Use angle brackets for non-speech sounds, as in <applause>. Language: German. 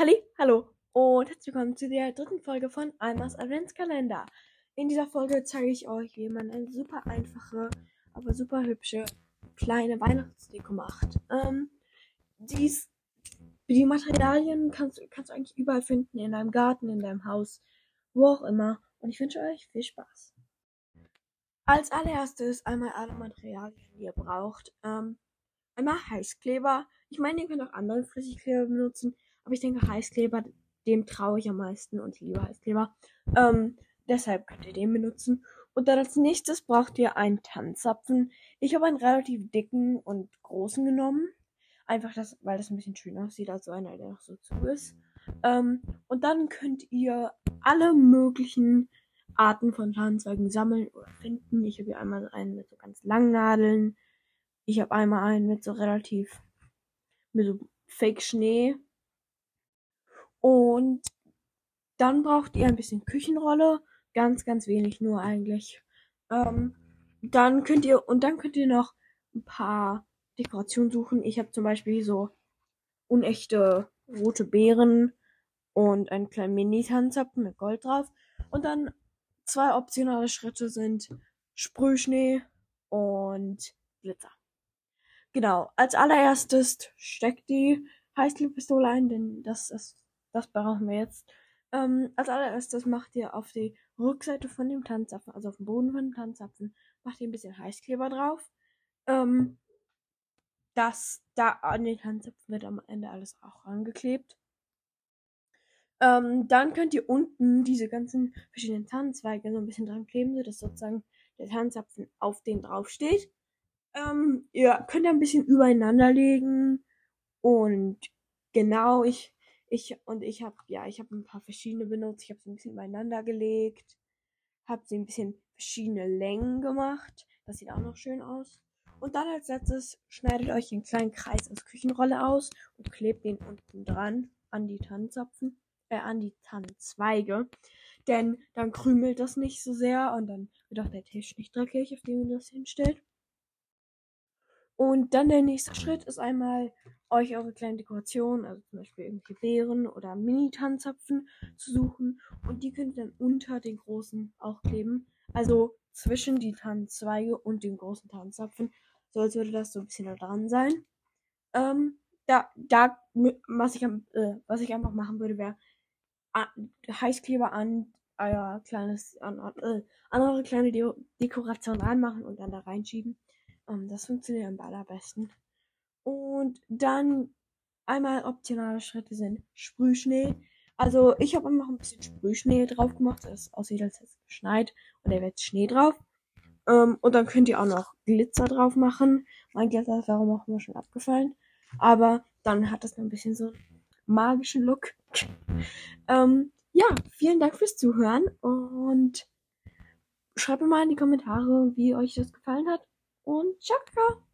Halli, hallo und herzlich willkommen zu der dritten Folge von Almas Adventskalender. In dieser Folge zeige ich euch, wie man eine super einfache, aber super hübsche kleine Weihnachtsdeko macht. Ähm, dies, die Materialien kannst, kannst du eigentlich überall finden, in deinem Garten, in deinem Haus, wo auch immer. Und ich wünsche euch viel Spaß. Als allererstes einmal alle Materialien, die ihr braucht. Ähm, einmal Heißkleber. Ich meine, ihr könnt auch andere Flüssigkleber benutzen. Aber ich denke, Heißkleber, dem traue ich am meisten und ich liebe Heißkleber. Ähm, deshalb könnt ihr den benutzen. Und dann als nächstes braucht ihr einen Tannenzapfen. Ich habe einen relativ dicken und großen genommen. Einfach das, weil das ein bisschen schöner aussieht als einer, der noch so zu ist. Ähm, und dann könnt ihr alle möglichen Arten von Tannenzweigen sammeln oder finden. Ich habe hier einmal einen mit so ganz langen Nadeln. Ich habe einmal einen mit so relativ, mit so Fake Schnee. Und dann braucht ihr ein bisschen Küchenrolle. Ganz, ganz wenig nur eigentlich. Ähm, dann könnt ihr, und dann könnt ihr noch ein paar Dekorationen suchen. Ich habe zum Beispiel so unechte rote Beeren und einen kleinen Mini-Tanzapfen mit Gold drauf. Und dann zwei optionale Schritte sind Sprühschnee und Blitzer. Genau, als allererstes steckt die Heißklebepistole ein, denn das ist das brauchen wir jetzt. Ähm, als allererstes macht ihr auf die Rückseite von dem Tanzapfen, also auf dem Boden von dem Tanzapfen, macht ihr ein bisschen Heißkleber drauf. Ähm, das da an den Tanzapfen wird am Ende alles auch angeklebt. Ähm, dann könnt ihr unten diese ganzen verschiedenen Tannenzweige so ein bisschen dran kleben, sodass sozusagen der Tanzapfen auf den drauf steht. Ähm, ihr könnt ein bisschen übereinander legen und genau, ich ich und ich habe ja, ich habe ein paar verschiedene benutzt. Ich habe sie ein bisschen übereinander gelegt, habe sie ein bisschen verschiedene Längen gemacht. Das sieht auch noch schön aus. Und dann als letztes schneidet euch einen kleinen Kreis aus Küchenrolle aus und klebt den unten dran an die Tannenzapfen, äh, an die Tannenzweige. Denn dann krümelt das nicht so sehr und dann wird auch der Tisch nicht dreckig, auf dem ihr das hinstellt. Und dann der nächste Schritt ist einmal euch eure kleinen Dekorationen, also zum Beispiel irgendwelche Beeren oder Mini-Tanzapfen zu suchen. Und die könnt ihr dann unter den großen auch kleben. Also zwischen die Tannenzweige und den großen Tanzapfen. So als würde das so ein bisschen da dran sein. Ähm, da, da, was ich, äh, was ich einfach machen würde, wäre Heißkleber an euer kleines, an, äh, an eure kleine De Dekoration anmachen und dann da reinschieben. Ähm, das funktioniert am allerbesten. Und dann einmal optionale Schritte sind Sprühschnee. Also ich habe einfach ein bisschen Sprühschnee drauf gemacht, dass es aussieht, als hätte es geschneit und da wird Schnee drauf. Ähm, und dann könnt ihr auch noch Glitzer drauf machen. Mein Glitzer ist warum auch immer schon abgefallen. Aber dann hat das ein bisschen so einen magischen Look. <laughs> ähm, ja, vielen Dank fürs Zuhören und schreibt mir mal in die Kommentare, wie euch das gefallen hat. Und ciao!